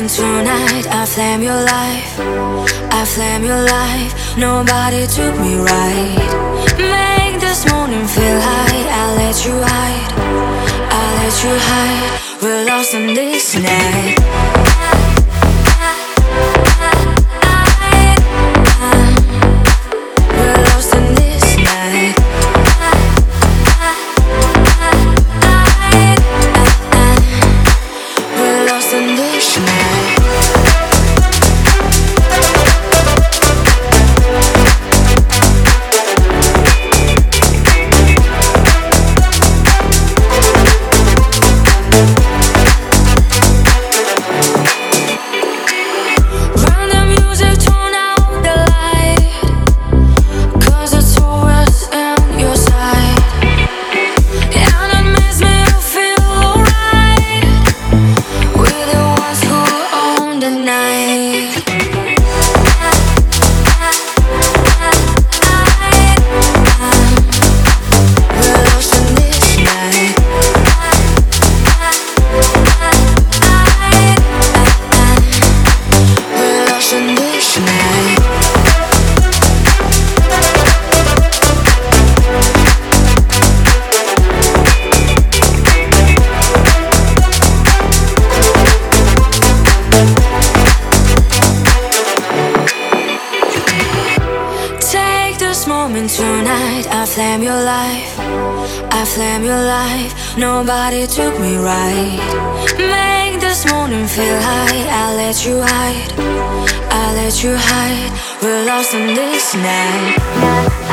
moment tonight. I flame your life. I flame your life. Nobody took me right. Make this morning feel high. I let you hide. I let you hide. We're lost in this night. Tonight. I flame your life. I flame your life. Nobody took me right. Make this morning feel high. I let you hide. I let you hide. We're lost in this night.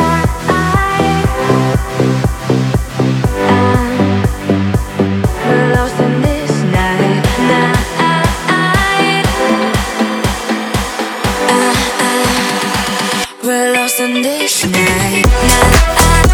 We're lost in this night. Nah, nah, nah.